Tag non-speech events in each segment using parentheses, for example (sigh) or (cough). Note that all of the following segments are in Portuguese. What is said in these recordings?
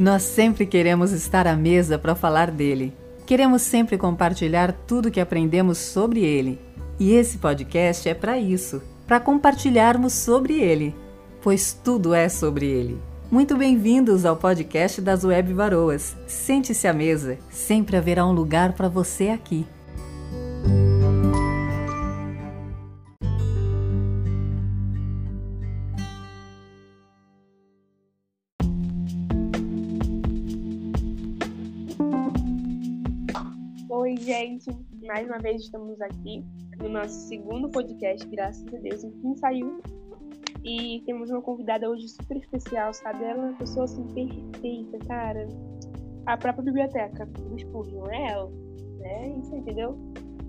Nós sempre queremos estar à mesa para falar dele. Queremos sempre compartilhar tudo que aprendemos sobre ele. E esse podcast é para isso para compartilharmos sobre ele, pois tudo é sobre ele. Muito bem-vindos ao podcast das Web Varoas. Sente-se à mesa, sempre haverá um lugar para você aqui. Gente! Mais uma vez estamos aqui no nosso segundo podcast, graças a Deus, enfim saiu. E temos uma convidada hoje super especial, sabe? Ela é uma pessoa assim perfeita, cara. A própria biblioteca do Spurgeon é ela, né? Isso, entendeu?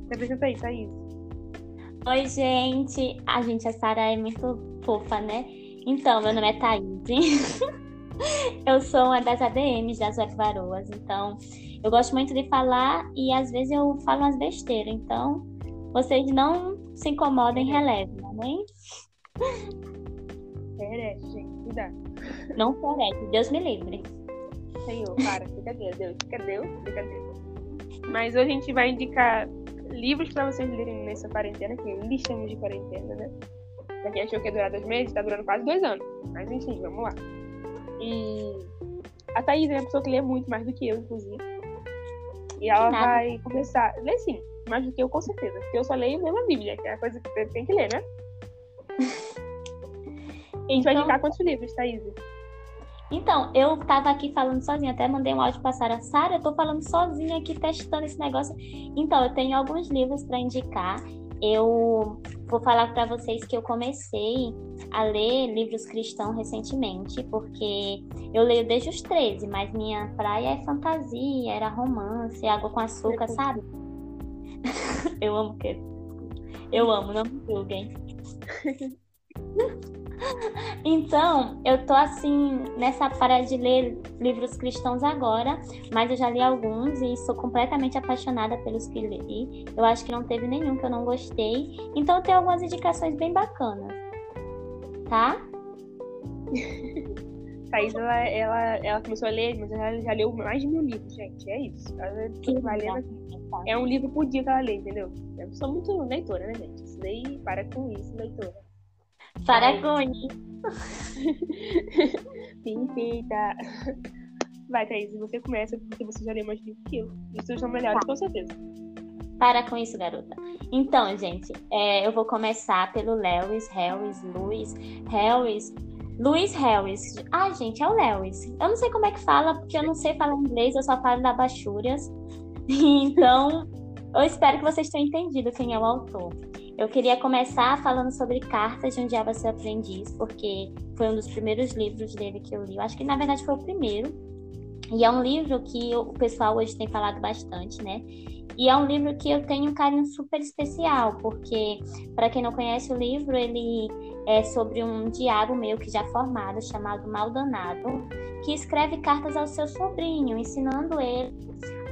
Se apresenta aí, Thaís. Oi, gente! A gente, a Sara é muito fofa, né? Então, meu nome é Thaís. (laughs) eu sou uma das ADMs das Varoas, então eu gosto muito de falar e às vezes eu falo umas besteiras, então vocês não se incomodem, relevem, amém? Herege, gente, cuidado. Não herege, Deus me livre. Senhor, para, brincadeira, Deus, brincadeira, brincadeira. Mas hoje a gente vai indicar livros para vocês lerem nessa quarentena, que ainda estamos de quarentena, né? Pra quem achou que ia durar dois meses, tá durando quase dois anos. Mas enfim, vamos lá. E a Thaís é uma pessoa que lê muito mais do que eu, inclusive. E ela Nada. vai começar. Lê sim, mais do que eu, com certeza. Porque eu só leio mesmo a Bíblia, que é a coisa que você tem que ler, né? (laughs) A gente vai Então- indicar quantos livros, Thaís? Então, eu tava aqui falando sozinha, até mandei um áudio pra Sara. Sara, eu tô falando sozinha aqui, testando esse negócio. Então, eu tenho alguns livros para indicar. Eu vou falar para vocês que eu comecei a ler livros cristãos recentemente, porque eu leio desde os 13, mas minha praia é fantasia, era romance, água com açúcar, sabe? (laughs) eu amo que eu amo, não me julguem. (laughs) Então, eu tô assim nessa parada de ler livros cristãos agora, mas eu já li alguns e sou completamente apaixonada pelos que li. Eu acho que não teve nenhum que eu não gostei. Então, eu tenho algumas indicações bem bacanas. Tá? (laughs) Thaís, ela, ela, ela começou a ler, mas ela já leu mais de mil livros, gente. É isso. Ela Que vai lendo. É um livro por dia que ela lê, entendeu? Eu sou muito leitora, né, gente? Isso daí, para com isso, leitora. Com isso. Perfeita. Vai, Thaís, você começa, porque você já leu mais livros que eu. Seus são melhores, com certeza. Para com isso, garota. Então, gente, é, eu vou começar pelo Lewis, Harris, Lewis, Harris, Luiz Harris. Ah, gente, é o Lewis. Eu não sei como é que fala, porque eu não sei falar inglês, eu só falo da Bachúrias. (laughs) Então, eu espero que vocês tenham entendido quem é o autor. Eu queria começar falando sobre Cartas de um Diabo a Seu Aprendiz, porque foi um dos primeiros livros dele que eu li. Eu acho que, na verdade, foi o primeiro. E é um livro que o pessoal hoje tem falado bastante, né? E é um livro que eu tenho um carinho super especial, porque, para quem não conhece o livro, ele é sobre um diabo meio que já formado, chamado Maldonado, que escreve cartas ao seu sobrinho, ensinando ele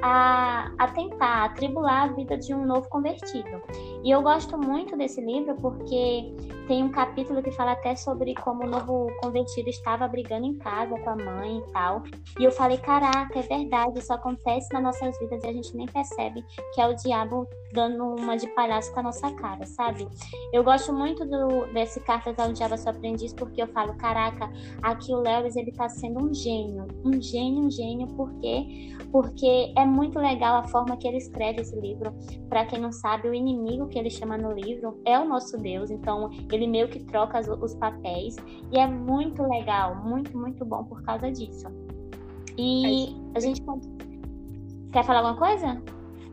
a, a tentar atribular a vida de um novo convertido. E eu gosto muito desse livro porque tem um capítulo que fala até sobre como o novo convertido estava brigando em casa com a mãe e tal. E eu falei, caraca, é verdade, isso acontece nas nossas vidas e a gente nem percebe que é o diabo dando uma de palhaço com a nossa cara, sabe? Eu gosto muito do, desse Cartas ao Diabo Seu Aprendiz porque eu falo, caraca, aqui o Lewis ele tá sendo um gênio, um gênio, um gênio, por quê? Porque é muito legal a forma que ele escreve esse livro. Para quem não sabe, o inimigo que ele chama no livro é o nosso Deus, então ele meio que troca os, papéis e é muito legal, muito, muito bom por causa disso. E a gente quer falar alguma coisa?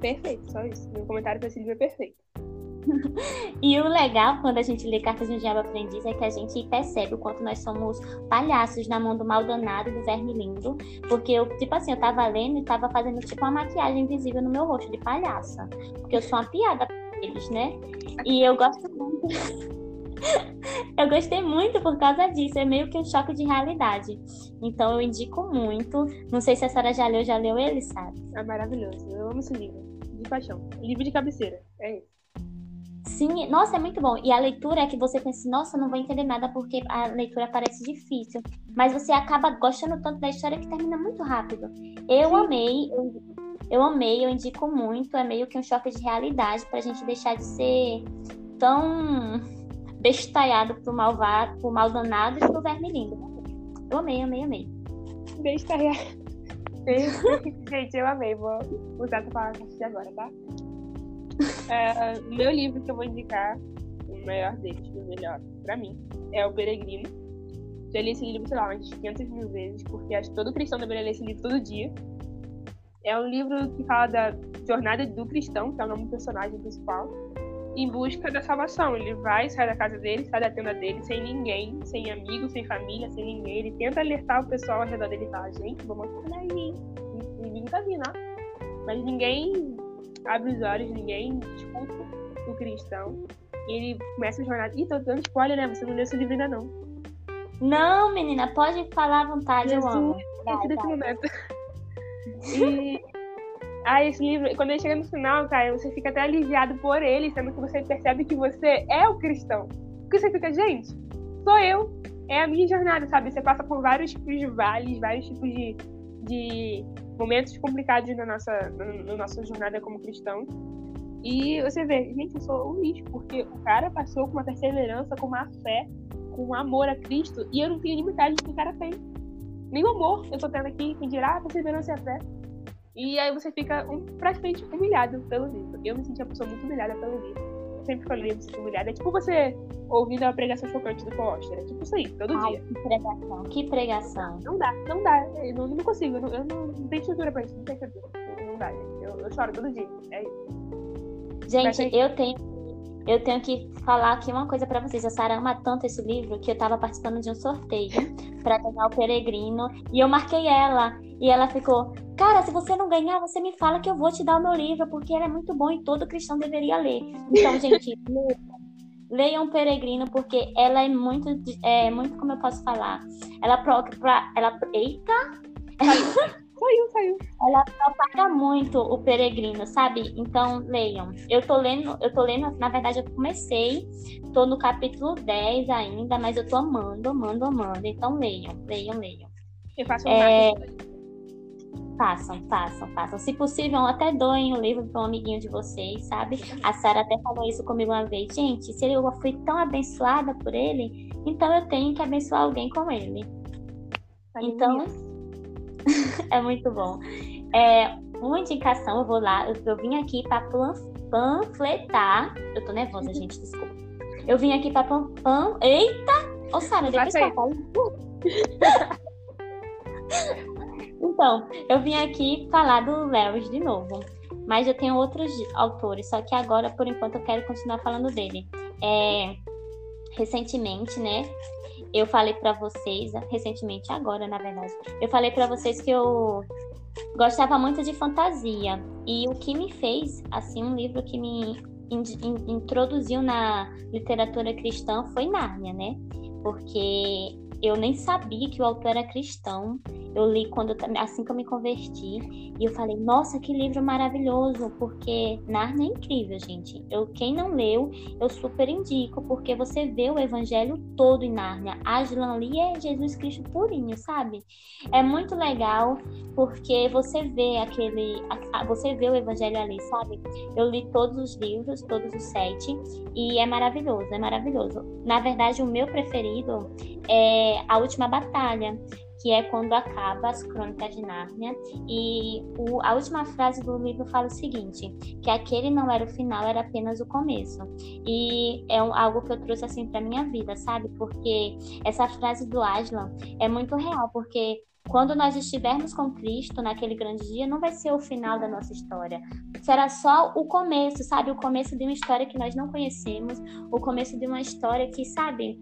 Perfeito, só isso. Meu comentário pra esse livro é perfeito. (laughs) E o legal quando a gente lê Cartas de um Diabo Aprendiz é que a gente percebe o quanto nós somos palhaços na mão do Maldonado e do Verme Lindo. Porque eu, tipo assim, eu tava lendo e tava fazendo tipo uma maquiagem invisível no meu rosto de palhaça. Porque eu sou uma piada pra eles, né? E eu gosto muito. (laughs) eu gostei muito por causa disso. É meio que um choque de realidade. Então eu indico muito. Não sei se a senhora já leu, já leu ele, sabe? É maravilhoso. Eu amo esse livro. De paixão. Livro de cabeceira. É isso. Sim, nossa, é muito bom. E a leitura é que você pensa, nossa, não vou entender nada porque a leitura parece difícil. Mas você acaba gostando tanto da história que termina muito rápido. Eu Sim. amei, eu, eu, amei, eu indico muito. É meio que um choque de realidade pra gente deixar de ser tão bestalhado pro malvado, pro mal danado e pro verme lindo. Eu amei, amei, amei. Bestalhado. (laughs) gente, eu amei. Vou usar essa palavra de agora, tá? É, meu livro que eu vou indicar, o maior deles, o melhor, pra mim, é O Peregrino. Já li esse livro, sei lá, umas 500 mil vezes, porque acho que todo cristão deveria ler esse livro todo dia. É um livro que fala da jornada do cristão, que é o nome do personagem principal, em busca da salvação. Ele vai, sai da casa dele, sai da tenda dele, sem ninguém, sem amigos, sem família, sem ninguém. Ele tenta alertar o pessoal ao redor dele e fala, gente, vamos acordar aí. Ninguém tá vindo, ó. Mas ninguém abre os olhos, ninguém escuta o cristão. E ele começa a jornada. Ih, tô dando spoiler, né? Você não leu esse livro ainda não. Não, menina, pode falar à vontade, Jesus, eu amo. Vai, vai. momento. E (laughs) ah, esse livro, quando ele chega no final, cara, você fica até aliviado por ele, sendo que você percebe que você é o cristão. Porque você fica, gente, sou eu, é a minha jornada, sabe? Você passa por vários tipos de vales, vários tipos de, de momentos complicados na nossa, na, na nossa jornada como cristão. E você vê, gente, eu sou um lixo, porque o cara passou com uma perseverança, com uma fé, com um amor a Cristo, e eu não tenho nem metade do que o cara tem. Nem o amor eu tô tendo aqui, quem dirá perseverança e a fé. E aí você fica um, praticamente humilhado pelo livro. Eu me senti uma pessoa muito humilhada pelo livro sempre que eu leio, me humilhada. É tipo você ouvindo a pregação chocante do Foster. É tipo isso aí, todo Ai, dia. Que pregação, que pregação. Não dá, não dá. Eu não, não consigo. Eu não, eu não, não tenho estrutura pra isso. Não tenho estrutura. Não dá, gente. Eu, eu choro todo dia. É isso. Gente, eu tenho. Eu tenho que falar aqui uma coisa para vocês. A Sara ama tanto esse livro que eu tava participando de um sorteio (laughs) para ganhar o Peregrino e eu marquei ela. E ela ficou, cara, se você não ganhar, você me fala que eu vou te dar o meu livro, porque ele é muito bom e todo cristão deveria ler. Então, (laughs) gente, leiam Peregrino, porque ela é muito, é muito, como eu posso falar, ela pra, ela, eita! (laughs) Saiu, saiu. Ela propaga muito o peregrino, sabe? Então, leiam. Eu tô lendo, eu tô lendo, na verdade, eu comecei, tô no capítulo 10 ainda, mas eu tô amando, amando, amando. Então, leiam, leiam, leiam. Eu faço um é... Façam, façam, façam. Se possível, até doem o livro para um amiguinho de vocês, sabe? A Sara até falou isso comigo uma vez. Gente, se eu fui tão abençoada por ele, então eu tenho que abençoar alguém com ele. Então, (laughs) é muito bom. É, uma indicação, eu vou lá, eu, eu vim aqui para panfletar. Eu tô nervosa, gente, desculpa. Eu vim aqui para pan, pan... Eita! Ô, Sara, depois que eu (laughs) então, eu vim aqui falar do Lewis de novo. Mas eu tenho outros autores, só que agora, por enquanto, eu quero continuar falando dele. É, recentemente, né? Eu falei para vocês, recentemente agora, na verdade, eu falei para vocês que eu gostava muito de fantasia e o que me fez assim um livro que me in, in, introduziu na literatura cristã foi Nárnia, né? Porque eu nem sabia que o autor era cristão. Eu li quando assim que eu me converti e eu falei, nossa, que livro maravilhoso, porque Narnia é incrível, gente. Eu quem não leu, eu super indico, porque você vê o evangelho todo em Narnia. Aslan ali é Jesus Cristo purinho, sabe? É muito legal porque você vê aquele, você vê o evangelho ali, sabe? Eu li todos os livros, todos os sete, e é maravilhoso, é maravilhoso. Na verdade, o meu preferido é A Última Batalha, que é quando acaba as Crônicas de Nárnia. E o, a última frase do livro fala o seguinte: que aquele não era o final, era apenas o começo. E é um, algo que eu trouxe assim para minha vida, sabe? Porque essa frase do Aslan é muito real, porque quando nós estivermos com Cristo naquele grande dia, não vai ser o final da nossa história. Será só o começo, sabe? O começo de uma história que nós não conhecemos, o começo de uma história que, sabe,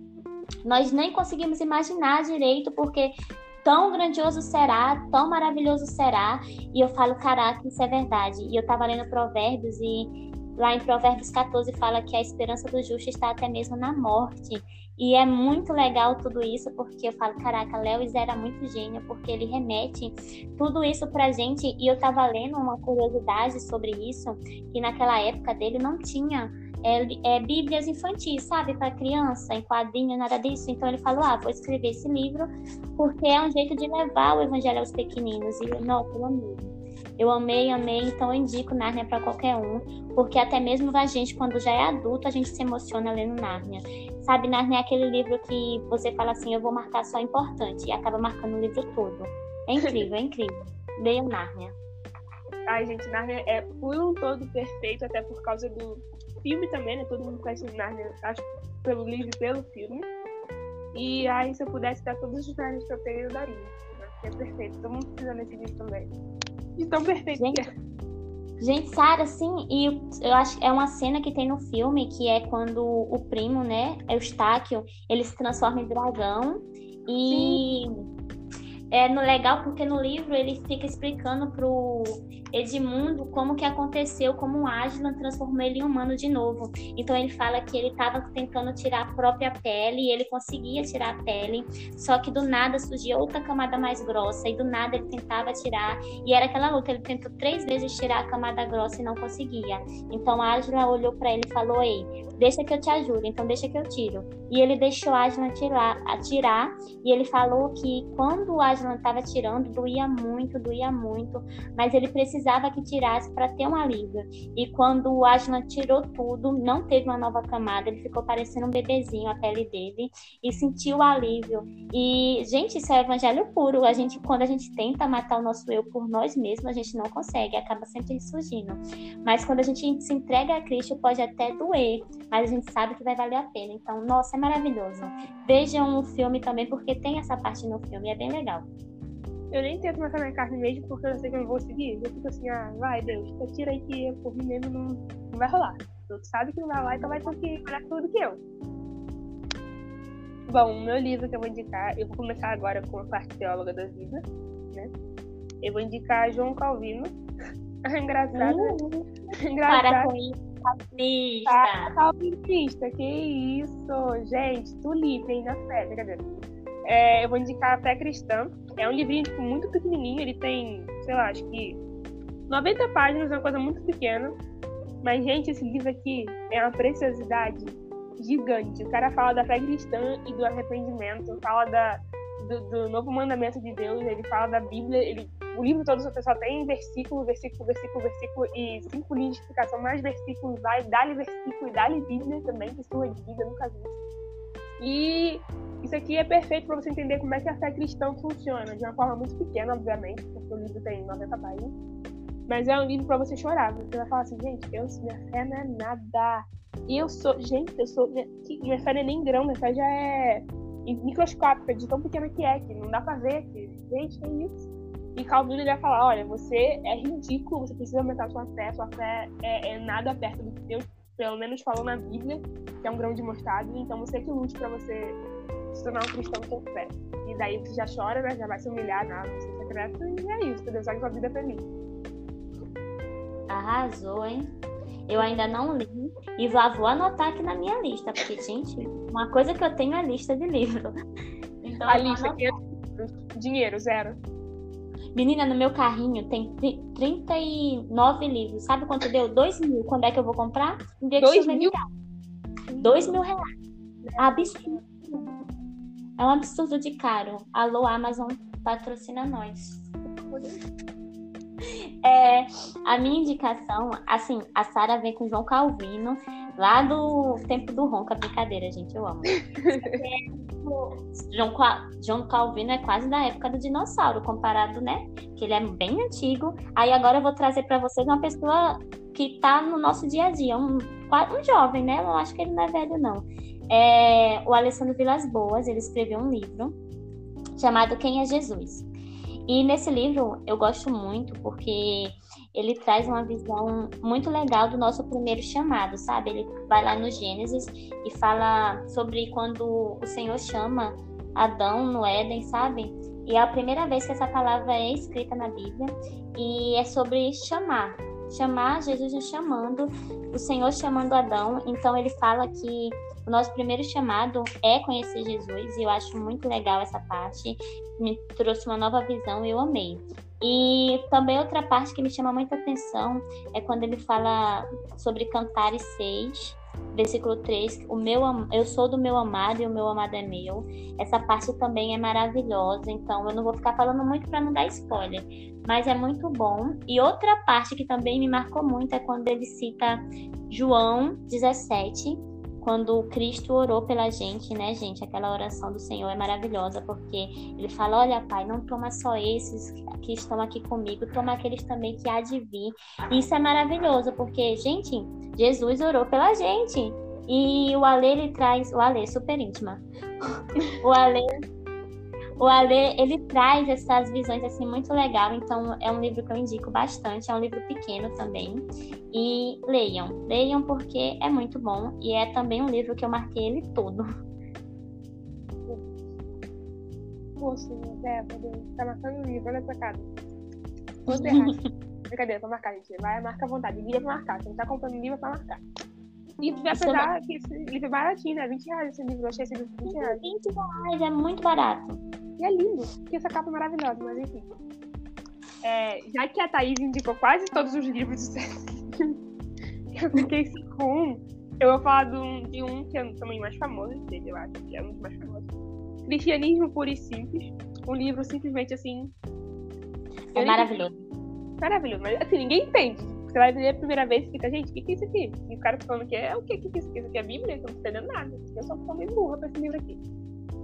nós nem conseguimos imaginar direito, porque tão grandioso será, tão maravilhoso será. E eu falo, caraca, isso é verdade. E eu tava lendo Provérbios e lá em Provérbios 14 fala que a esperança do justo está até mesmo na morte. E é muito legal tudo isso, porque eu falo, caraca, Lewis era muito gênio, porque ele remete tudo isso pra gente. E eu tava lendo uma curiosidade sobre isso, que naquela época dele não tinha é, é bíblias infantis, sabe, para criança, em quadrinho, nada disso. Então ele falou: ah, vou escrever esse livro porque é um jeito de levar o evangelho aos pequeninos. E não, pelo amor. Eu amei, amei, então eu indico Nárnia para qualquer um, porque até mesmo a gente, quando já é adulto, a gente se emociona lendo Nárnia. Sabe, Nárnia é aquele livro que você fala assim, eu vou marcar só importante, e acaba marcando o livro todo. É incrível, é incrível. Leiam Nárnia. Ai, gente, Nárnia é por um todo perfeito, até por causa do filme também, né? Todo mundo conhece Nárnia, acho, pelo livro e pelo filme. E aí, se eu pudesse dar todos os Nárnias que eu tenho, eu daria. Né? É perfeito. Todo mundo precisa desse livro também. De tão perfeito gente, que é. Gente, Sara, sim, e eu acho que é uma cena que tem no filme que é quando o primo, né, Eustáquio, ele se transforma em dragão e sim é no legal porque no livro ele fica explicando pro Edmundo como que aconteceu, como o Aslan transformou ele em humano de novo. Então ele fala que ele estava tentando tirar a própria pele e ele conseguia tirar a pele, só que do nada surgia outra camada mais grossa e do nada ele tentava tirar e era aquela luta. Ele tentou três vezes tirar a camada grossa e não conseguia. Então Aslan olhou para ele e falou: "Ei, deixa que eu te ajudo. Então deixa que eu tiro." E ele deixou Aslan tirar, atirar e ele falou que quando o Aslan estava tirando, doía muito, doía muito, mas ele precisava que tirasse para ter um alívio. E quando o Aslan tirou tudo, não teve uma nova camada, ele ficou parecendo um bebezinho a pele dele e sentiu alívio. E, gente, isso é evangelho puro. A gente, quando a gente tenta matar o nosso eu por nós mesmos, a gente não consegue, acaba sempre surgindo. Mas quando a gente se entrega a Cristo, pode até doer, mas a gente sabe que vai valer a pena. Então, nossa, é maravilhoso. Vejam o filme também, porque tem essa parte no filme, é bem legal eu nem tento matar minha carne mesmo, porque eu sei que eu não vou seguir. Eu fico assim, ah, vai, Deus, tira aí que por mim mesmo não, não vai rolar. Tu sabe que não vai rolar, então vai ter que olhar tudo que eu. Bom, o meu livro que eu vou indicar, eu vou começar agora com a parte teóloga da vida, né? Eu vou indicar João Calvino. (laughs) engraçado. Uh, engraçado. Para com isso. Calvinista. Ah, calvinista, que isso, gente, tulipe aí na fé, brincadeira. É, eu vou indicar a Fé Cristã. É um livrinho tipo, muito pequenininho, ele tem, sei lá, acho que 90 páginas, é uma coisa muito pequena. Mas, gente, esse livro aqui é uma preciosidade gigante. O cara fala da fé cristã e do arrependimento, fala da, do, do novo mandamento de Deus, ele fala da Bíblia, ele, o livro todo só tem versículo, versículo, versículo, versículo e cinco linhas de explicação, mais versículos, dá-lhe versículo e dá-lhe Bíblia também, que sua vida, nunca vi. E isso aqui é perfeito para você entender como é que a fé cristã funciona, de uma forma muito pequena, obviamente, porque o livro tem 90 páginas. Mas é um livro para você chorar. Você vai falar assim, gente, eu, minha fé não é nada. E eu sou, gente, eu sou. Minha, minha fé não é nem grão, minha fé já é microscópica, de tão pequena que é, que não dá pra ver. Que, gente, é isso. E Calvino ele vai falar: olha, você é ridículo, você precisa aumentar sua fé, sua fé é, é nada perto do que Deus, pelo menos, falou na Bíblia, que é um grão de mostarda. Então você que lute para você se tornar um cristão com fé. E daí você já chora, né? Já vai se humilhar na você secreta e é isso, Deus sabe que sua vida é feliz. Arrasou, hein? Eu ainda não li e vou, vou anotar aqui na minha lista, porque, gente, uma coisa que eu tenho é a lista de livro. (laughs) Então, a lista aqui é dinheiro, zero. Menina, no meu carrinho tem 39 livros. Sabe quanto deu? 2 mil. Quando é que eu vou comprar? Um dia 2 mil? 2 mil reais. Absurdo. É um absurdo de caro. Alô, Amazon, patrocina nós. (laughs) É, a minha indicação, assim, a Sara vem com João Calvino, lá do tempo do Ronca, brincadeira, gente, eu amo. (laughs) João, João Calvino é quase da época do dinossauro, comparado, né? Que ele é bem antigo. Aí agora eu vou trazer para vocês uma pessoa que tá no nosso dia a dia, um, um jovem, né? Eu acho que ele não é velho, não é, o Alessandro Vilas Boas, ele escreveu um livro chamado Quem é Jesus? E nesse livro eu gosto muito porque ele traz uma visão muito legal do nosso primeiro chamado, sabe? Ele vai lá no Gênesis e fala sobre quando o Senhor chama Adão no Éden, sabe? E é a primeira vez que essa palavra é escrita na Bíblia e é sobre chamar. Chamar, Jesus chamando, o Senhor chamando Adão. Então ele fala que o nosso primeiro chamado é conhecer Jesus e eu acho muito legal essa parte. Me trouxe uma nova visão eu amei. E também outra parte que me chama muita atenção é quando ele fala sobre Cantares 6, versículo 3, o meu, eu sou do meu amado e o meu amado é meu. Essa parte também é maravilhosa, então eu não vou ficar falando muito para não dar spoiler, mas é muito bom. E outra parte que também me marcou muito é quando ele cita João 17, quando Cristo orou pela gente, né, gente? Aquela oração do Senhor é maravilhosa, porque ele fala: Olha, Pai, não toma só esses que estão aqui comigo, toma aqueles também que há de vir. Isso é maravilhoso, porque, gente, Jesus orou pela gente. E o Ale, ele traz. O Ale, super íntima. (laughs) O Ale o Ale, ele traz essas visões assim muito legal, então é um livro que eu indico bastante, é um livro pequeno também. E leiam, leiam porque é muito bom e é também um livro que eu marquei ele todo. Poxa, é, tá marcando o livro, olha essa cara. Você errado. Brincadeira, pra marcar, gente. Vai, marca à vontade. Livro pra marcar. Você não tá comprando livro pra marcar. E apesar que esse livro é baratinho, né? 20 reais esse livro. Eu achei esse livro 20 reais. 20 reais, é muito barato. E é lindo, porque essa capa é maravilhosa, mas enfim. É, já que a Thaís indicou quase todos os livros do (laughs) eu fiquei com um. Eu vou falar de um, de um que é também mais famoso dele, eu acho, que é um dos mais famosos. Cristianismo Puro e Simples. Um livro simplesmente assim. É maravilhoso. Maravilhoso, mas assim, ninguém entende. Você vai ler a primeira vez e fica, gente, o que, que é isso aqui? E o cara tá falando que é o que, que, que é isso aqui? Isso aqui é a Bíblia? Eu não tô entendendo nada. Eu só tô meio burra pra esse livro aqui.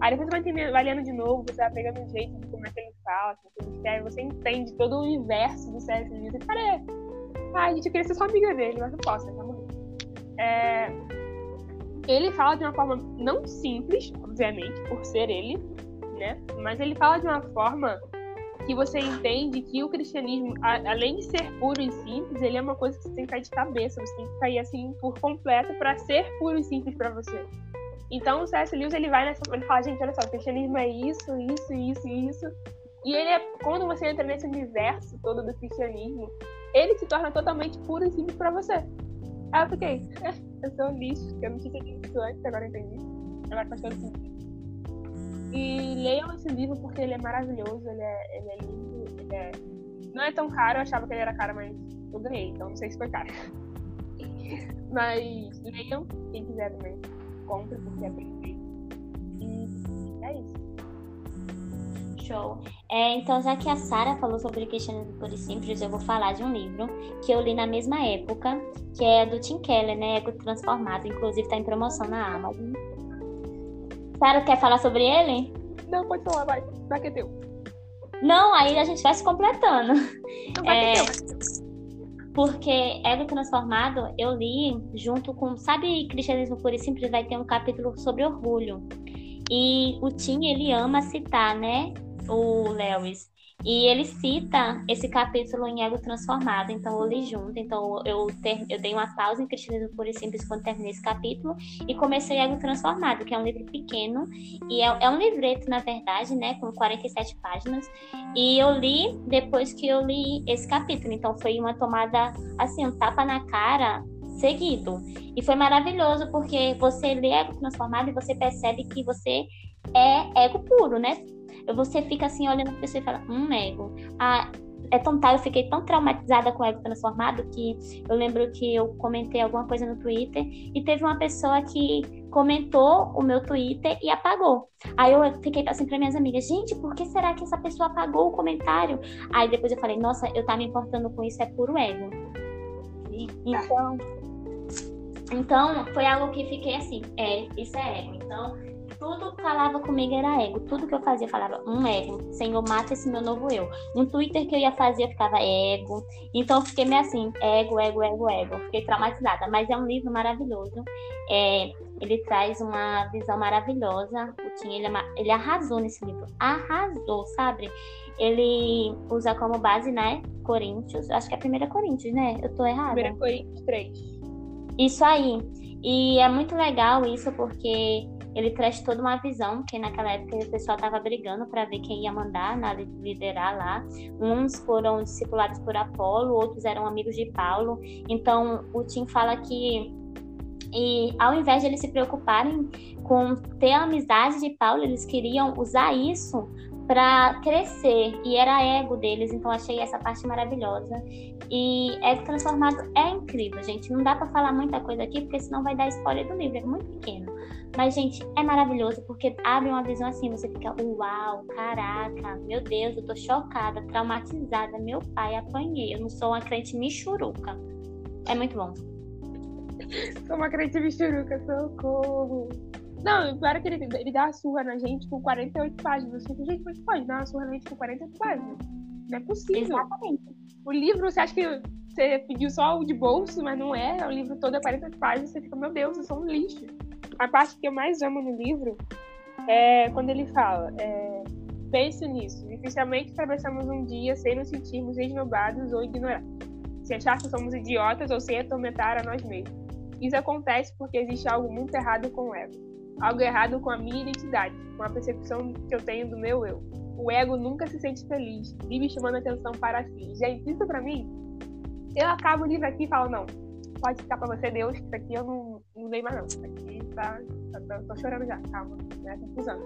Aí depois você vai, lendo de novo, você vai pegando o jeito de como é que ele fala, como é que ele escreve, você entende todo o universo do C.S. Lewis. E, cara. Ai, gente, eu queria ser só amiga dele, mas não posso, ele tá morrendo. É... Ele fala de uma forma não simples, obviamente, por ser ele, né? Mas ele fala de uma forma que você entende que o cristianismo, além de ser puro e simples, ele é uma coisa que você tem que cair de cabeça, você tem que cair assim por completo para ser puro e simples para você. Então o C.S. Lewis ele vai nessa, ele fala, gente, olha só, o cristianismo é isso, isso, isso, isso. E ele é, quando você entra nesse universo todo do cristianismo, ele se torna totalmente puro e simples para você. Aí eu fiquei, (laughs) eu sou um lixo, eu não tinha entendido isso antes, agora entendi. Agora faz todo sentido. E leiam esse livro porque ele é maravilhoso, ele é, ele é lindo, ele é... Não é tão caro, eu achava que ele era caro, mas eu ganhei, então não sei se foi caro. (laughs) mas leiam, quem quiser também compra, porque é perfeito. E é isso. Show. É, então, já que a Sara falou sobre cristianismo puro e simples, eu vou falar de um livro que eu li na mesma época, que é do Tim Keller, né? Ego Transformado. Inclusive, está em promoção na Amazon. Sara, quer falar sobre ele? Não, pode falar, vai. Vai que é teu. Não, aí a gente vai se completando. Não, vai é... que é teu. Porque Ego Transformado eu li junto com, sabe, Cristianismo Puro e Simples vai ter um capítulo sobre orgulho. E o Tim, ele ama citar, né, o Lewis. E ele cita esse capítulo em Ego Transformado, então eu li junto. Então eu, ter, eu dei uma pausa em Cristianismo Puro e Simples quando terminei esse capítulo e comecei Ego Transformado, que é um livro pequeno e é, é, um livreto, na verdade, né, com 47 páginas. E eu li depois que eu li esse capítulo, então foi uma tomada, assim, um tapa na cara seguido. E foi maravilhoso porque você lê Ego Transformado e você percebe que você é ego puro, né? Você fica assim olhando pra pessoa e fala, hum, ego. Ah, é tão tá, eu fiquei tão traumatizada com o ego transformado que eu lembro que eu comentei alguma coisa no Twitter e teve uma pessoa que comentou o meu Twitter e apagou. Aí eu fiquei assim para minhas amigas, gente, por que será que essa pessoa apagou o comentário? Aí depois eu falei, nossa, eu tá me importando com isso, é puro ego. Então, então foi algo que fiquei assim, é, isso é ego. Então, tudo que falava comigo era ego. Tudo que eu fazia falava um ego. Senhor, mata esse meu novo eu. No Twitter que eu ia fazer, eu ficava ego. Então eu fiquei meio assim, ego, ego, ego, ego. fiquei traumatizada. Mas é um livro maravilhoso. É, ele traz uma visão maravilhosa. O Tim, ele, é ele arrasou nesse livro. Arrasou, sabe? Ele usa como base, né? Coríntios. Acho que é a primeira Coríntios, né? Eu tô errada. Primeira Coríntios 3. Isso aí. E é muito legal isso porque ele traz toda uma visão, que naquela época o pessoal estava brigando para ver quem ia mandar, né, liderar lá. Uns foram discipulados por Apolo, outros eram amigos de Paulo. Então, o Tim fala que e ao invés de eles se preocuparem com ter a amizade de Paulo, eles queriam usar isso para crescer e era ego deles, então achei essa parte maravilhosa. E ego transformado é incrível, gente. Não dá para falar muita coisa aqui porque senão vai dar spoiler do livro, é muito pequeno. Mas gente, é maravilhoso porque abre uma visão assim, você fica, uau, caraca, meu Deus, eu tô chocada, traumatizada, meu pai apanhei, eu não sou uma crente michuruca. É muito bom. Sou uma crente michuruca, socorro. Não, o pior é que ele, ele dá uma surra na gente com 48 páginas. Eu fico, gente, mas pode dar uma surra na gente com 48 páginas? Não é possível. Exatamente. O livro, você acha que você pediu só o de bolso, mas não é. O livro todo é 48 páginas. Você fica, meu Deus, eu sou um lixo. A parte que eu mais amo no livro é quando ele fala: é, pense nisso. Dificilmente atravessamos um dia sem nos sentirmos esnobados ou ignorados. Se achar que somos idiotas ou sem atormentar a nós mesmos. Isso acontece porque existe algo muito errado com o ego algo errado com a minha identidade, com a percepção que eu tenho do meu eu. O ego nunca se sente feliz, vive chamando atenção para si. Gente, isso para mim, eu acabo o livro aqui e falo, não, pode ficar para você, Deus, isso aqui eu não, não dei mais não. Tá, tá, tá, tô chorando já, calma, né? Confusão.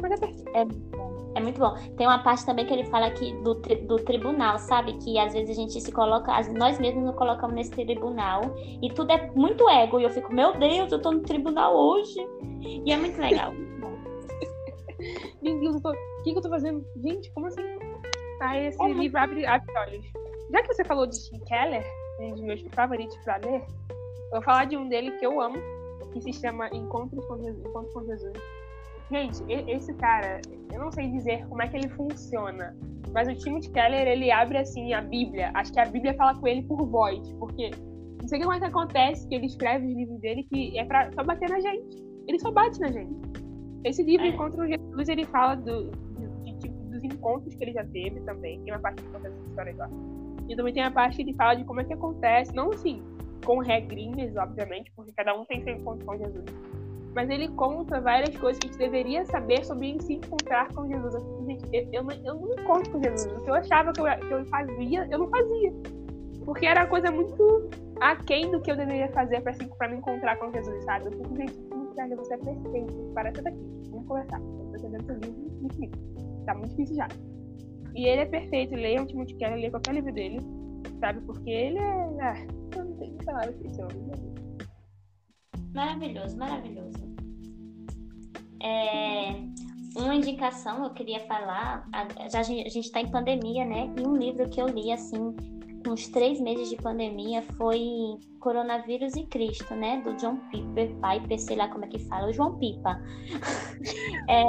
Mas é perfeito. É bom. É muito bom. Tem uma parte também que ele fala aqui do, tri do tribunal, sabe? Que às vezes a gente se coloca, nós mesmos nos colocamos nesse tribunal e tudo é muito ego. E eu fico, meu Deus, eu tô no tribunal hoje. E é muito legal. meu Deus, (laughs) eu tô... o que, que eu tô fazendo? Gente, como assim? Ah, esse é livro abre, abre olhos. Já que você falou de Tim Keller, um dos meus favoritos pra ler, eu vou falar de um dele que eu amo, que se chama Encontros com Jesus. Encontros com Jesus Gente, esse cara, eu não sei dizer como é que ele funciona, mas o Timothy Keller, ele abre assim a Bíblia. Acho que a Bíblia fala com ele por voz, porque não sei o que acontece que ele escreve os livros dele que é pra só bater na gente. Ele só bate na gente. Esse livro, é. Encontro Jesus, ele fala do, de, de, dos encontros que ele já teve também. Tem uma parte que acontece essa história lá. E também tem a parte que ele fala de como é que acontece, não assim, com regrinhas, obviamente, porque cada um tem seu encontro com Jesus mas ele conta várias coisas que a gente deveria saber sobre se encontrar com Jesus. Eu, gente, eu, não, eu não encontro com Jesus. O que eu achava que eu, que eu fazia, eu não fazia. Porque era coisa muito aquém do que eu deveria fazer para assim, me encontrar com Jesus, sabe? Eu fico, gente, Tiago, você é perfeito. Parece daqui. Vamos conversar. Eu tô seu livro, enfim. Tá muito difícil já. E ele é perfeito. Leia o Timothy Keller, leia qualquer livro dele, sabe? Porque ele é. Eu não tenho palavras que esse homem. Maravilhoso, maravilhoso. É, uma indicação eu queria falar, já a gente está em pandemia, né? E um livro que eu li assim, com uns três meses de pandemia, foi Coronavírus e Cristo, né? Do John Piper, Piper, sei lá como é que fala, o João Pipa. (laughs) é...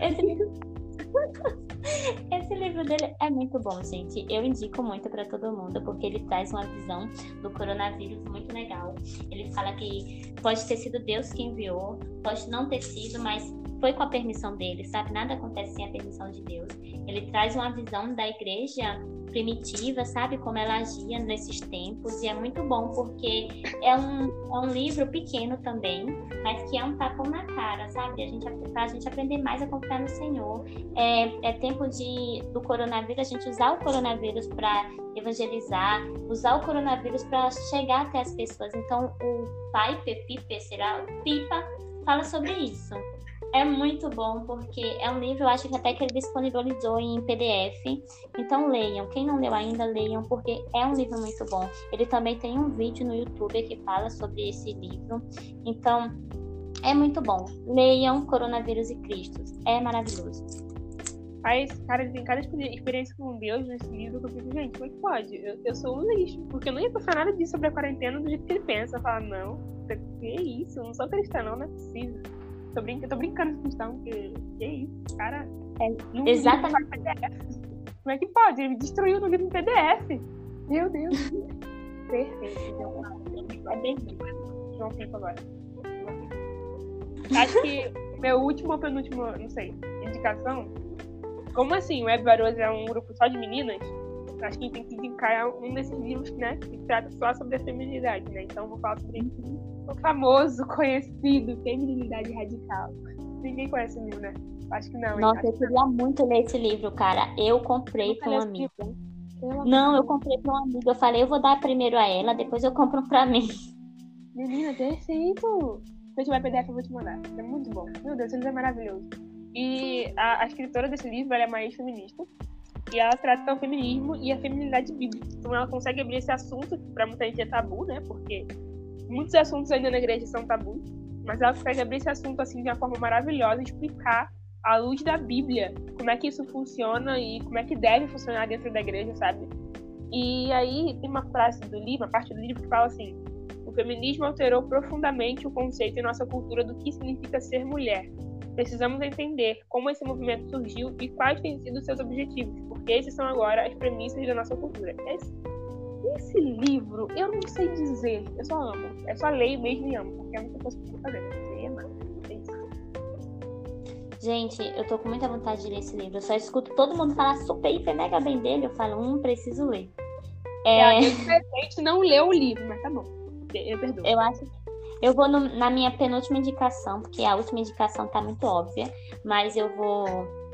Esse livro... (laughs) Esse livro dele é muito bom, gente. Eu indico muito para todo mundo, porque ele traz uma visão do coronavírus muito legal. Ele fala que pode ter sido Deus que enviou, pode não ter sido, mas foi com a permissão dele, sabe? Nada acontece sem a permissão de Deus. Ele traz uma visão da igreja primitiva, sabe? Como ela agia nesses tempos. E é muito bom, porque é um, é um livro pequeno também, mas que é um tapão na cara, sabe? A gente, a gente aprender mais a confiar no Senhor. É, é tempo de, do coronavírus, a gente usar o coronavírus para evangelizar, usar o coronavírus para chegar até as pessoas. Então, o Piper, Piper, será? Pipa, fala sobre isso. É muito bom, porque é um livro, acho que até que ele disponibilizou em PDF. Então leiam. Quem não leu ainda, leiam, porque é um livro muito bom. Ele também tem um vídeo no YouTube que fala sobre esse livro. Então, é muito bom. Leiam Coronavírus e Cristos. É maravilhoso. Aí, cara, tem cada experiência com Deus nesse livro que eu fico, gente, como é que pode? Eu, eu sou um lixo. Porque eu não ia passar nada disso sobre a quarentena do jeito que ele pensa. Eu falo, não, que isso? Eu não sou cristã, não, não é possível. Tô, brin tô brincando com questão, que, que é isso, cara. É, exatamente. Como é que pode? Ele destruiu no livro PDF. Meu Deus. (laughs) Perfeito. É bem João Pipa agora. Acho que meu último ou penúltimo, não sei, indicação. Como assim? O Web Barroso é um grupo só de meninas? Acho que a gente tem que indicar um desses livros, né? Que trata só sobre a feminilidade, né? Então vou falar sobre o famoso, conhecido Feminilidade Radical. Ninguém conhece o livro, né? Acho que não. Nossa, eu queria muito ler esse livro, cara. Eu comprei para uma amiga. Não, eu comprei para uma amiga. Eu falei, eu vou dar primeiro a ela, depois eu compro para mim. Menina, perfeito. Se tiver PDF, eu vou te mandar. É muito bom. Meu Deus, esse livro é maravilhoso. E a, a escritora desse livro ela é mais feminista. E ela trata o feminismo e a feminilidade bíblica. Então ela consegue abrir esse assunto, que pra muita gente é tabu, né? Porque muitos assuntos ainda na igreja são tabu. Mas ela consegue abrir esse assunto assim de uma forma maravilhosa e explicar à luz da Bíblia como é que isso funciona e como é que deve funcionar dentro da igreja, sabe? E aí tem uma frase do livro, uma parte do livro que fala assim: o feminismo alterou profundamente o conceito em nossa cultura do que significa ser mulher. Precisamos entender como esse movimento surgiu e quais têm sido seus objetivos, porque esses são agora as premissas da nossa cultura. Esse, esse livro, eu não sei dizer, eu só amo. Eu só leio mesmo e amo, porque é a única coisa que eu fazer. Amar. Gente, eu tô com muita vontade de ler esse livro. Eu só escuto todo mundo falar super, hiper, mega bem dele. Eu falo, hum, preciso ler. É, é... presente não leu o livro, mas tá bom. Eu perdoo. Eu acho eu vou no, na minha penúltima indicação, porque a última indicação tá muito óbvia, mas eu vou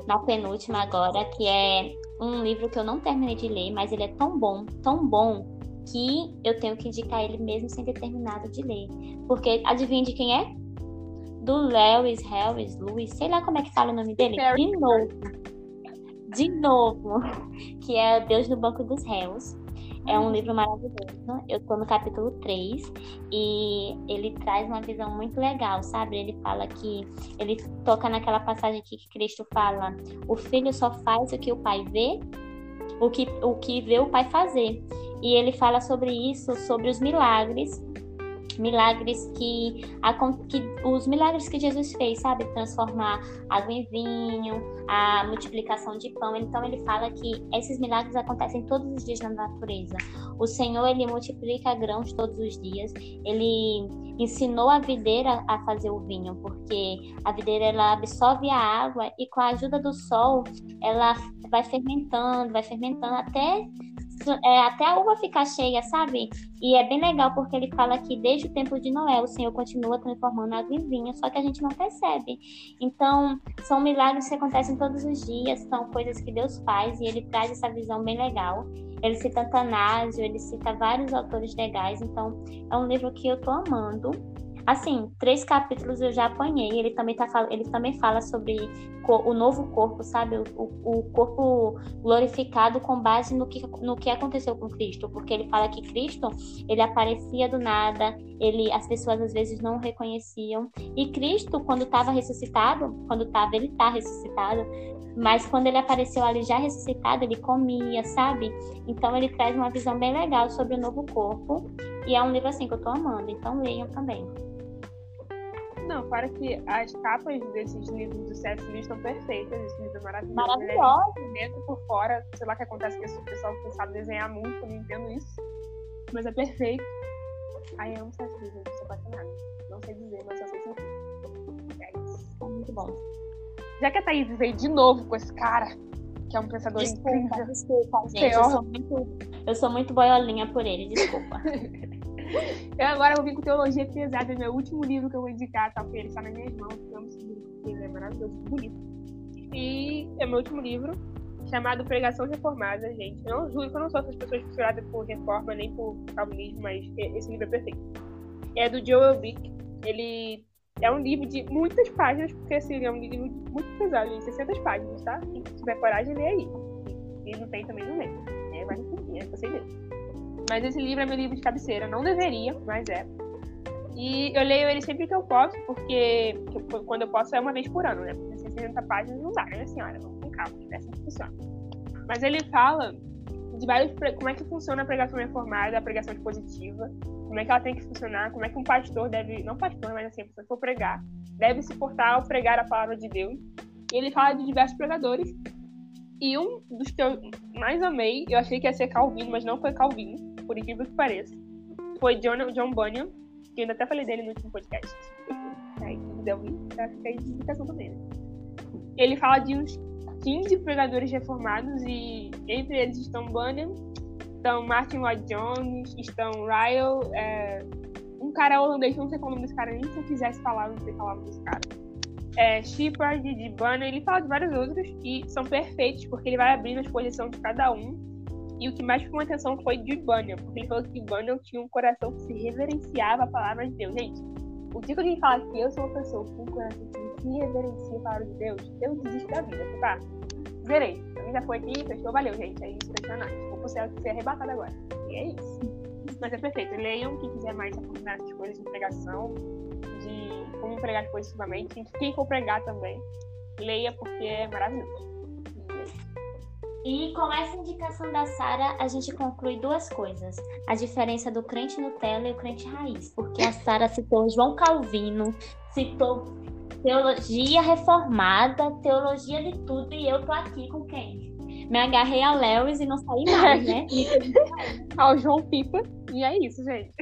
na penúltima agora, que é um livro que eu não terminei de ler, mas ele é tão bom, tão bom, que eu tenho que indicar ele mesmo sem ter terminado de ler. Porque adivinha de quem é? Do Lewis, Harris, Lewis, sei lá como é que fala o nome dele. De novo. De novo. (laughs) Que é Deus no Banco dos Réus. É um livro maravilhoso. Eu estou no capítulo 3 e ele traz uma visão muito legal, sabe? Ele fala que ele toca naquela passagem aqui que Cristo fala: "O filho só faz o que o pai vê, o que o que vê o pai fazer". E ele fala sobre isso, sobre os milagres milagres que, que, os milagres que Jesus fez, sabe, transformar água em vinho, a multiplicação de pão. Então ele fala que esses milagres acontecem todos os dias na natureza. O Senhor ele multiplica grãos todos os dias. Ele ensinou a videira a fazer o vinho, porque a videira ela absorve a água e com a ajuda do sol ela vai fermentando, vai fermentando até é, até a uva ficar cheia, sabe? E é bem legal porque ele fala que desde o tempo de Noé o Senhor continua transformando água em vinho, só que a gente não percebe. Então, são milagres que acontecem todos os dias, são coisas que Deus faz e ele traz essa visão bem legal. Ele cita Antanásio, ele cita vários autores legais, então é um livro que eu tô amando. Assim, três capítulos eu já apanhei. Ele também, tá, ele também fala sobre o novo corpo, sabe? O, o corpo glorificado com base no que, no que aconteceu com Cristo. Porque ele fala que Cristo, ele aparecia do nada, ele, as pessoas às vezes não o reconheciam. E Cristo, quando estava ressuscitado, quando estava, ele está ressuscitado, mas quando ele apareceu ali já ressuscitado, ele comia, sabe? Então ele traz uma visão bem legal sobre o novo corpo. E é um livro assim que eu tô amando, então leiam também. Não, para que as capas desses livros do C.S. Lewis estão perfeitas. Esse livro é maravilhoso. Maravilhoso. Ele é dentro por fora. Sei lá o que acontece com esse pessoal que sabe desenhar muito, eu não entendo isso. Mas é perfeito. Ai, eu amo C.S. Lewis, eu sou apaixonada. Não sei dizer, mas eu sei sentir. É isso. É muito bom. Já que a Thaís veio de novo com esse cara, que é um pensador desculpa, incrível. Desculpa, gente. Eu sou, muito, eu sou muito boiolinha por ele, desculpa. (laughs) eu agora vou vir com Teologia Pesada, meu último livro que eu vou indicar, tá? Porque ele está nas minhas mãos, eu amo esse livro, porque ele é maravilhoso, bonito. E é meu último livro, chamado Pregação Reformada, gente. Eu não juro que eu não sou essas pessoas fissuradas por reforma nem por calvinismo, mas esse livro é perfeito. É do Joel Bick. Ele é um livro de muitas páginas, porque assim, é um livro muito pesado, de 60 páginas, tá? Quem tiver coragem, lê aí. E não tem também, não lê. É, mas enfim, é você dele. Mas esse livro é meu livro de cabeceira. Não deveria, mas é. E eu leio ele sempre que eu posso, porque quando eu posso é uma vez por ano, né? Porque 60 páginas não dá, né, senhora? Vamos com calma, é assim que funciona. Mas ele fala de vários. Como é que funciona a pregação reformada, a pregação expositiva, como é que ela tem que funcionar, como é que um pastor deve. Não pastor, mas assim, se for pregar, deve se portar ao pregar a palavra de Deus. E ele fala de diversos pregadores. E um dos que eu mais amei, eu achei que ia ser Calvino, mas não foi Calvino por incrível que pareça, foi John, John Bunyan, que eu ainda até falei dele no último podcast. (laughs) Aí, se quiser ouvir, tá, indicação também, né? Ele fala de uns 15 pregadores reformados e entre eles estão Bunyan, estão Martin Lloyd Jones, estão Ryle, é, um cara holandês, não sei qual o nome desse cara, nem se eu quisesse falar, não sei falar o nome desse cara. É, Shepard, de Bunyan, ele fala de vários outros e são perfeitos porque ele vai abrindo a exposição de cada um e o que mais chamou atenção foi de Bunyan, porque ele falou que Bunyan tinha um coração que se reverenciava a palavra de Deus. Gente, o dia que alguém fala que eu sou uma pessoa com coração que se reverencia a palavra de Deus, eu desisto da vida. Ah, zerei. A já foi aqui, fechou, valeu, gente. É impressionante. Vou pro céu ser arrebatado agora. E é isso. Mas é perfeito. Leiam quem quiser mais aprofundar essas coisas de pregação, de como pregar positivamente. Quem for pregar também, leia porque é maravilhoso. E com essa indicação da Sara, a gente conclui duas coisas: a diferença do crente Nutella e o crente raiz, porque a Sara citou João Calvino, citou teologia reformada, teologia de tudo, e eu tô aqui com quem? Me agarrei a Lewis e não saí mais, né? (laughs) Ao João Pipa, e é isso, gente.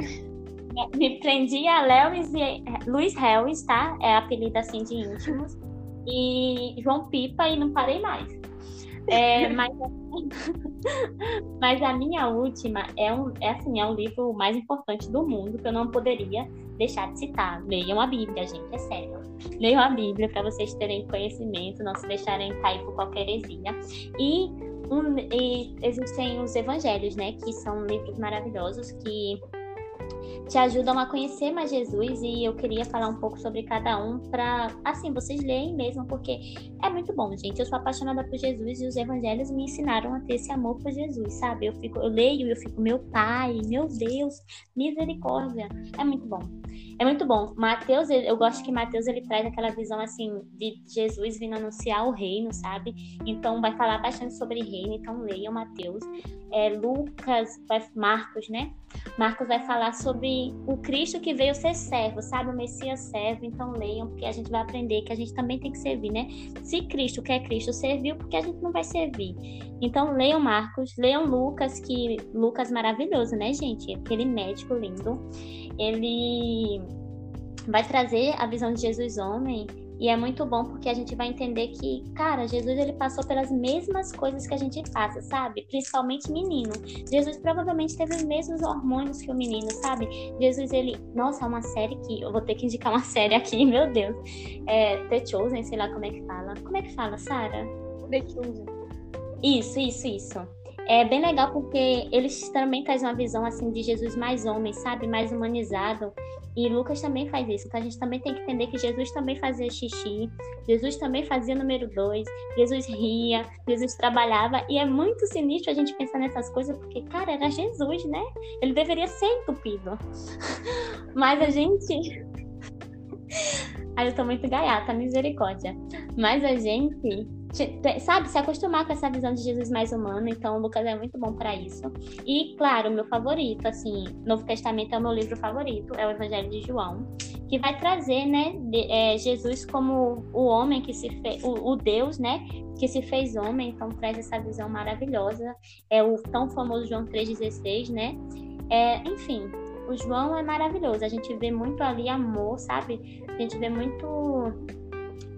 Me prendi a Lewis e Luiz Harris, tá? É apelido assim de íntimos. E João Pipa e não parei mais. É, mas, (laughs) mas a minha última é, um, é, assim, é o livro mais importante do mundo que eu não poderia deixar de citar. Leiam a Bíblia, gente, é sério. Leiam a Bíblia para vocês terem conhecimento, não se deixarem cair por qualquer heresia. E, um, e existem os evangelhos, né, que são livros maravilhosos que te ajudam a conhecer mais Jesus e eu queria falar um pouco sobre cada um para assim vocês leem mesmo porque é muito bom, gente. Eu sou apaixonada por Jesus e os evangelhos me ensinaram a ter esse amor por Jesus, sabe? Eu fico, eu leio e eu fico meu Pai, meu Deus, misericórdia. É muito bom. É muito bom. Mateus, eu gosto que Mateus ele traz aquela visão assim de Jesus vindo anunciar o reino, sabe? Então vai falar bastante sobre reino, então leiam Mateus. É, Lucas, Marcos, né? Marcos vai falar sobre o Cristo que veio ser servo, sabe? O Messias servo. Então leiam, porque a gente vai aprender que a gente também tem que servir, né? Se Cristo quer Cristo serviu, porque a gente não vai servir. Então leiam Marcos, leiam Lucas, que Lucas maravilhoso, né, gente? Aquele médico lindo. Ele vai trazer a visão de Jesus homem e é muito bom porque a gente vai entender que, cara, Jesus ele passou pelas mesmas coisas que a gente passa, sabe? Principalmente menino. Jesus provavelmente teve os mesmos hormônios que o menino, sabe? Jesus ele, nossa, é uma série que eu vou ter que indicar uma (laughs) série aqui, meu Deus. É The Chosen, sei lá como é que fala. Como é que fala, Sara? The Chosen. Isso, isso, isso. É bem legal porque eles também trazem uma visão assim de Jesus mais homem, sabe? Mais humanizado. E Lucas também faz isso. Então a gente também tem que entender que Jesus também fazia xixi, Jesus também fazia número dois, Jesus ria, Jesus trabalhava. E é muito sinistro a gente pensar nessas coisas, porque, cara, era Jesus, né? Ele deveria ser entupido. (laughs) Mas a gente. (laughs) Aí eu tô muito gaiata, misericórdia. Mas a gente sabe, se acostumar com essa visão de Jesus mais humano. Então, Lucas é muito bom para isso. E, claro, meu favorito, assim, Novo Testamento é o meu livro favorito, é o Evangelho de João, que vai trazer, né, de, é, Jesus como o homem que se fez, o, o, Deus, né, que se fez homem. Então, traz essa visão maravilhosa. É o tão famoso João 3,16, né? É, enfim, o João é maravilhoso. A gente vê muito ali amor, sabe? A gente vê muito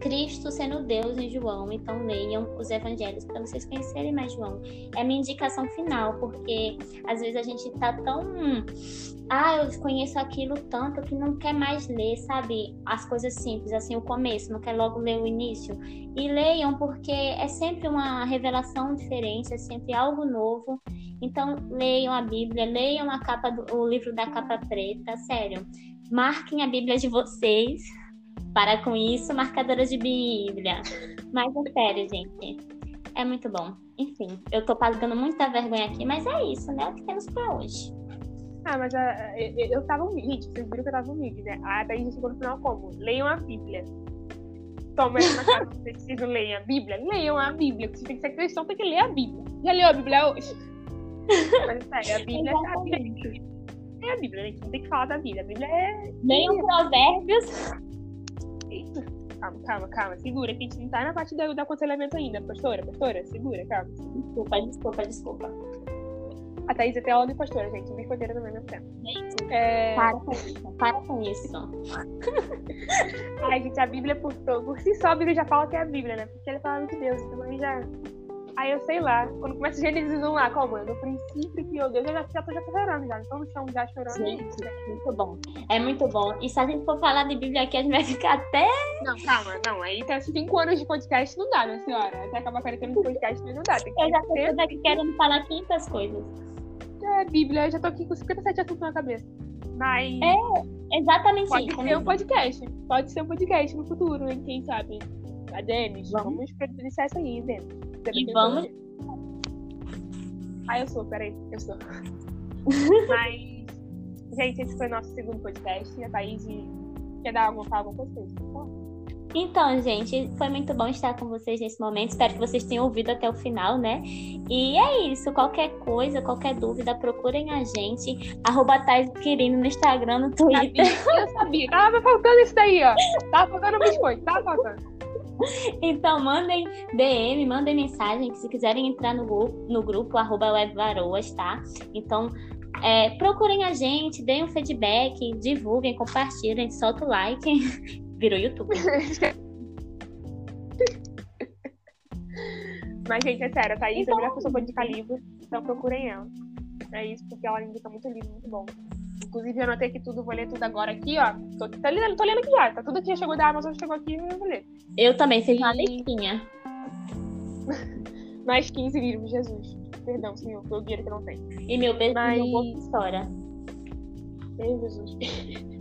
Cristo sendo Deus em João. Então leiam os evangelhos para vocês conhecerem mais João. É a minha indicação final, porque às vezes a gente tá tão. Ah, eu conheço aquilo tanto que não quer mais ler, sabe? As coisas simples, assim, o começo, não quer logo ler o início. E leiam, porque é sempre uma revelação diferente, é sempre algo novo. Então, leiam a Bíblia, leiam a capa do, o livro da capa preta, sério. Marquem a Bíblia de vocês para com isso, marcadoras de Bíblia. Mas é sério, gente. É muito bom. Enfim, eu tô pagando muita vergonha aqui, mas é isso, né? O que temos pra hoje. Ah, mas eu, eu tava humilde, vocês viram que eu tava humilde, né? Ah, daí a gente chegou no final como? Leiam a Bíblia. Toma na (laughs) cara vocês não leem a Bíblia? Leiam a Bíblia. Se tem que ser cristão, tem que ler a Bíblia. Já leu a Bíblia hoje? (laughs) mas sério, a Bíblia é a Bíblia. É a Bíblia, a gente não tem que falar da Bíblia. A Bíblia é. Leiam provérbios. Calma, calma, calma. Segura, que a gente não tá na parte do, do aconselhamento ainda. Pastora, pastora, segura, calma. Desculpa, desculpa, desculpa. A Thaís é teóloga e pastora, gente. Bicoteira também mesmo tempo. É... Para com isso. Para com isso. (laughs) Ai, gente, a Bíblia por, por si só, a Bíblia já fala que é a Bíblia, né? Porque ela fala de Deus. Então já Aí eu sei lá, quando começa Gênesis 1 lá, como? No princípio que, meu Deus, eu já, já, tô, já chorando já. Então no chão já chorando. Gente, é muito bom. É muito bom. E se a gente for falar de Bíblia aqui, a gente vai ficar até. Não, calma, não. Aí tá 5 anos de podcast não dá, minha senhora. Até acabar a quarentena de podcast não dá. Tem que eu já tô ter... querendo falar 500 coisas. É, Bíblia, eu já tô aqui com 57 assuntos na cabeça. Mas. É, exatamente pode isso. ser um podcast. Pode ser um podcast no futuro, hein? Quem sabe? Ademos, Vamos. vamos providenciar isso aí, Ademos. E vamos- Ah, eu sou, peraí, eu sou. (laughs) Mas, gente, esse foi o nosso segundo podcast. E a Thaís quer dar alguma, alguma coisa? Então, gente, foi muito bom estar com vocês nesse momento. Espero que vocês tenham ouvido até o final, né? E é isso. Qualquer coisa, qualquer dúvida, procurem a gente. Arroba Quirino no Instagram, no Twitter. Sabia, eu sabia. Tava faltando isso daí, ó. Tava faltando biscoito, tava faltando. (laughs) Então, mandem DM, mandem mensagem, que se quiserem entrar no grupo, no grupo arroba webvaroas, tá? Então, é, procurem a gente, deem um feedback, divulguem, compartilhem, solta o like. (laughs) Virou YouTube. (laughs) Mas, gente, é sério, a Thaís é Então- a melhor pessoa pra indicar livro, então procurem ela. É isso, porque ela indica muito livro, muito bom. Inclusive, eu anotei aqui tudo, vou ler tudo agora aqui, ó. Tô, tá lendo, tô lendo aqui já, tá tudo aqui, já chegou da Amazon, chegou aqui, eu vou ler. Eu também fiz uma listinha. (laughs) Mais 15 livros, Jesus. Perdão, senhor, foi o dinheiro que eu não tenho. E meu beijo Mas- meu bolso estoura. Meu Jesus. (laughs)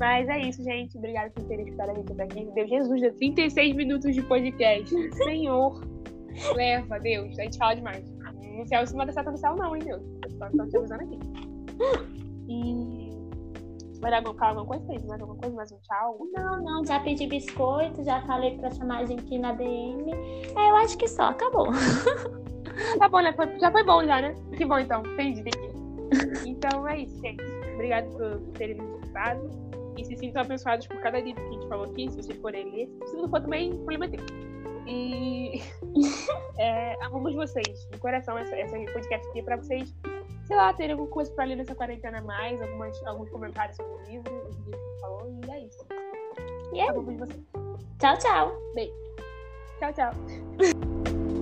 Mas é isso, gente. Obrigada por terem escutado a gente até aqui. Deus Jesus, deu 36 minutos de podcast. Senhor, (laughs) leva, Deus. A gente fala demais. No céu, isso não vai dar certo no céu, não, hein, Deus. Só tô te avisando aqui. E. Vai dar alguma, coisa, Thaís? Mais alguma coisa? Mais um tchau? Não, não, já pedi biscoito, já falei pra chamar a gente na DM. É, eu acho que só, acabou. (laughs) Tá bom, né? Foi- já foi bom, já, né? Que bom, então. Entendi, entendi. Então é isso, gente. Obrigado por terem nos escutado. E se sintam abençoados por cada livro que a gente falou aqui, se vocês forem ler. Se não for também, problema é teu. E (laughs) é, amamos vocês. De coração, essa, essa podcast aqui é pra vocês, sei lá, terem alguma coisa pra ler nessa quarentena a mais, algumas, alguns comentários sobre o livro, os livros que falou, e é isso. E é vocês. Tchau, tchau. Tchau, tchau.